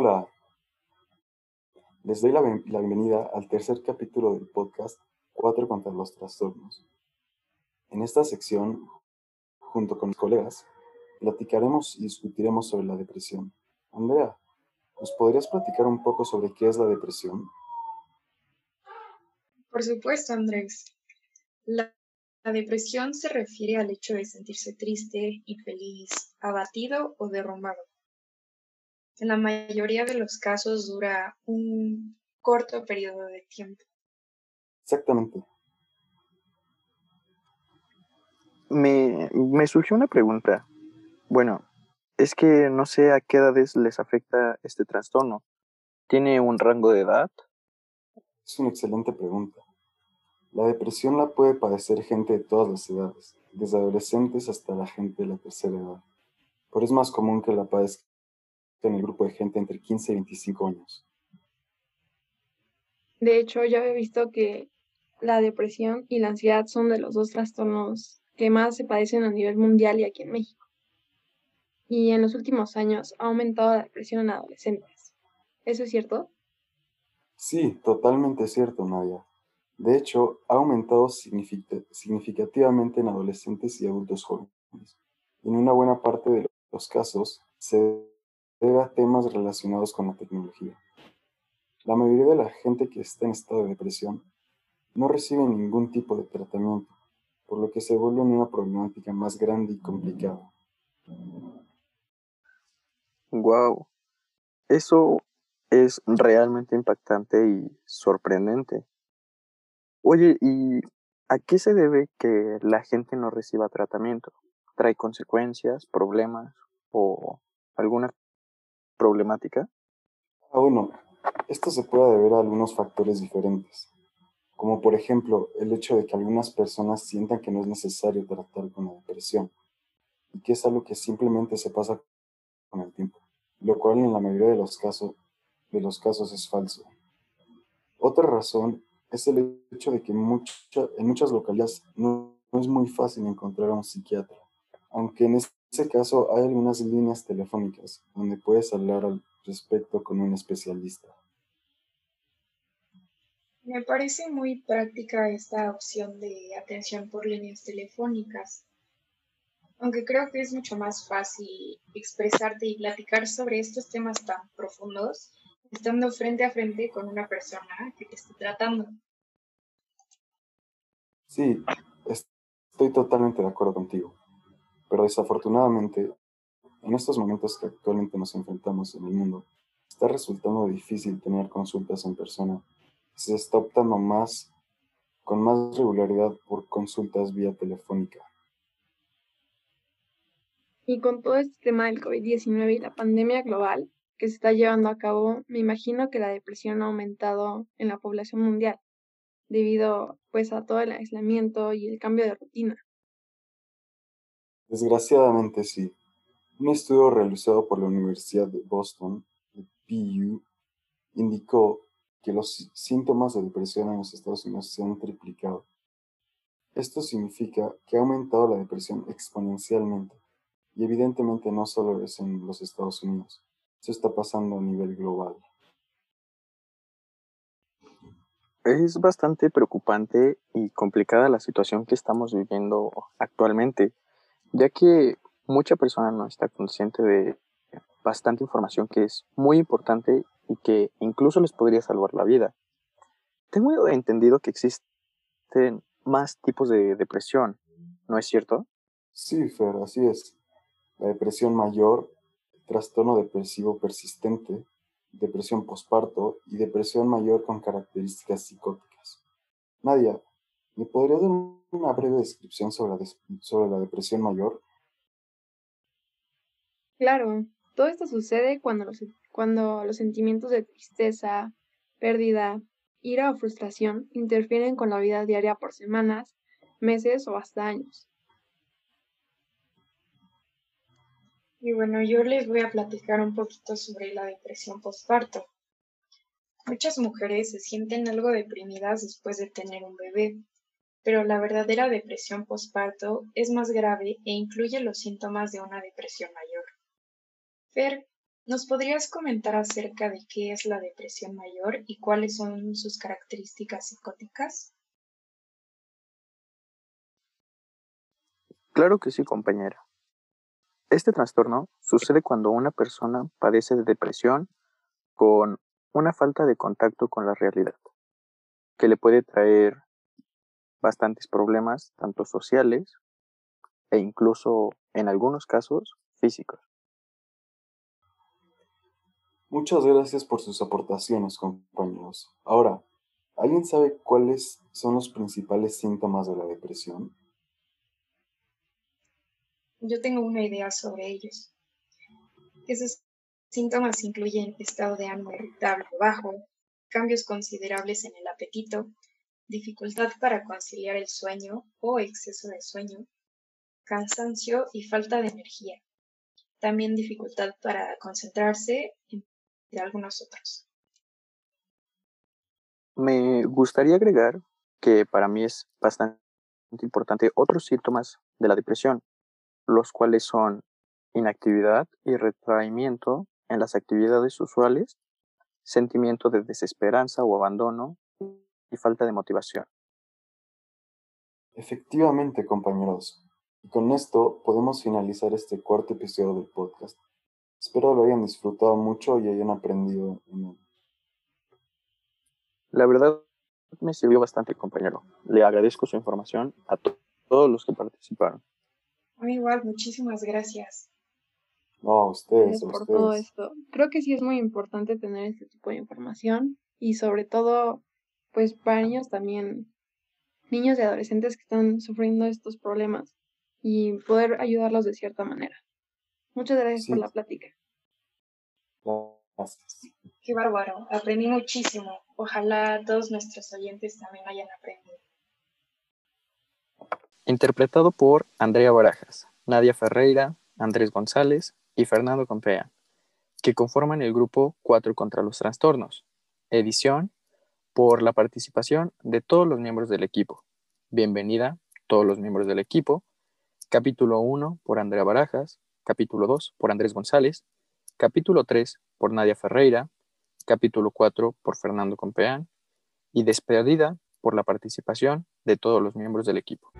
Hola, les doy la, bienvenida al tercer capítulo del podcast Cuatro contra los trastornos. En esta sección, junto con mis colegas, platicaremos y discutiremos sobre la depresión. Andrea, ¿nos podrías platicar un poco sobre qué es la depresión? Por supuesto, Andrés. La, la depresión se refiere al hecho de sentirse triste, infeliz, abatido o derrumbado en la mayoría de los casos dura un corto periodo de tiempo. Exactamente. Me, me surgió una pregunta. Bueno, es que no sé a qué edades les afecta este trastorno. ¿Tiene un rango de edad? Es una excelente pregunta. La depresión la puede padecer gente de todas las edades, desde adolescentes hasta la gente de la tercera edad. Pero es más común que la padezca en el grupo de gente entre 15 y 25 años. De hecho, ya he visto que la depresión y la ansiedad son de los dos trastornos que más se padecen a nivel mundial y aquí en México. Y en los últimos años ha aumentado la depresión en adolescentes. ¿Eso es cierto? Sí, totalmente cierto, Nadia. De hecho, ha aumentado significativamente en adolescentes y adultos jóvenes. En una buena parte de los casos se debe a temas relacionados con la tecnología. La mayoría de la gente que está en estado de depresión no recibe ningún tipo de tratamiento, por lo que se vuelve una problemática más grande y complicada. Wow, eso es realmente impactante y sorprendente. Oye, ¿y a qué se debe que la gente no reciba tratamiento? ¿Trae consecuencias, problemas o alguna problemática? Ah, bueno, esto se puede deber a algunos factores diferentes, como por ejemplo el hecho de que algunas personas sientan que no es necesario tratar con la depresión y que es algo que simplemente se pasa con el tiempo, lo cual en la mayoría de los casos, es falso. Otra razón es el hecho de que en muchas localidades no, no es muy fácil encontrar a un psiquiatra, aunque en este en ese caso, hay algunas líneas telefónicas donde puedes hablar al respecto con un especialista. Me parece muy práctica esta opción de atención por líneas telefónicas, aunque creo que es mucho más fácil expresarte y platicar sobre estos temas tan profundos estando frente a frente con una persona que te esté tratando. Sí, estoy totalmente de acuerdo contigo. Pero desafortunadamente, en estos momentos que actualmente nos enfrentamos en el mundo, está resultando difícil tener consultas en persona. Se está optando más, con más regularidad por consultas vía telefónica. Y con todo este tema del COVID-19 y la pandemia global que se está llevando a cabo, me imagino que la depresión ha aumentado en la población mundial debido pues a todo el aislamiento y el cambio de rutina. Desgraciadamente sí. Un estudio realizado por la Universidad de Boston, PU, indicó que los síntomas de depresión en los Estados Unidos se han triplicado. Esto significa que ha aumentado la depresión exponencialmente, y evidentemente no solo es en los Estados Unidos, se está pasando a nivel global. Es bastante preocupante y complicada la situación que estamos viviendo actualmente ya que mucha persona no está consciente de bastante información que es muy importante y que incluso les podría salvar la vida. Tengo entendido que existen más tipos de depresión, ¿no es cierto? Sí, Fer, así es. La depresión mayor, trastorno depresivo persistente, depresión posparto y depresión mayor con características psicóticas. Nadia, ¿Me podría dar una breve descripción sobre la, sobre la depresión mayor? Claro, todo esto sucede cuando los, cuando los sentimientos de tristeza, pérdida, ira o frustración interfieren con la vida diaria por semanas, meses o hasta años. Y bueno, yo les voy a platicar un poquito sobre la depresión postparto. Muchas mujeres se sienten algo deprimidas después de tener un bebé, pero la verdadera depresión postparto es más grave e incluye los síntomas de una depresión mayor. Fer, ¿Nos podrías comentar acerca de qué es la depresión mayor y cuáles son sus características psicóticas? Claro que sí, compañera. Este trastorno sucede cuando una persona padece de depresión con una falta de contacto con la realidad, que le puede traer bastantes problemas, tanto sociales e incluso, en algunos casos, físicos. Muchas gracias por sus aportaciones, compañeros. Ahora, ¿alguien sabe cuáles son los principales síntomas de la depresión? Yo tengo una idea sobre ellos. Esos síntomas incluyen estado de ánimo irritable bajo, cambios considerables en el apetito, dificultad para conciliar el sueño o exceso de sueño, cansancio y falta de energía. También dificultad para concentrarse, entre algunos otros. Me gustaría agregar que para mí es bastante importante otros síntomas de la depresión, los cuales son inactividad y retraimiento en las actividades usuales, sentimiento de desesperanza o abandono y falta de motivación. Efectivamente, compañeros. Y con esto podemos finalizar este cuarto episodio del podcast. Espero lo hayan disfrutado mucho y hayan aprendido La verdad me sirvió bastante, compañero. Le agradezco su información a todos los que participaron. A mí igual, muchísimas gracias. No, a ustedes, por todo esto. Creo que sí es muy importante tener este tipo de información y sobre todo, pues para niños también, niños y adolescentes que están sufriendo estos problemas y poder ayudarlos de cierta manera. Muchas gracias por la plática. Gracias. Qué bárbaro, aprendí muchísimo. Ojalá todos nuestros oyentes también hayan aprendido interpretado por Andrea Barajas, Nadia Ferreira, Andrés González y Fernando Compea, que conforman el grupo Cuatro contra los Trastornos. Edición por la participación de todos los miembros del equipo. Bienvenida, todos los miembros del equipo. Capítulo 1 por Andrea Barajas, capítulo 2 por Andrés González, capítulo 3 por Nadia Ferreira, capítulo 4 por Fernando Compeán y despedida por la participación de todos los miembros del equipo.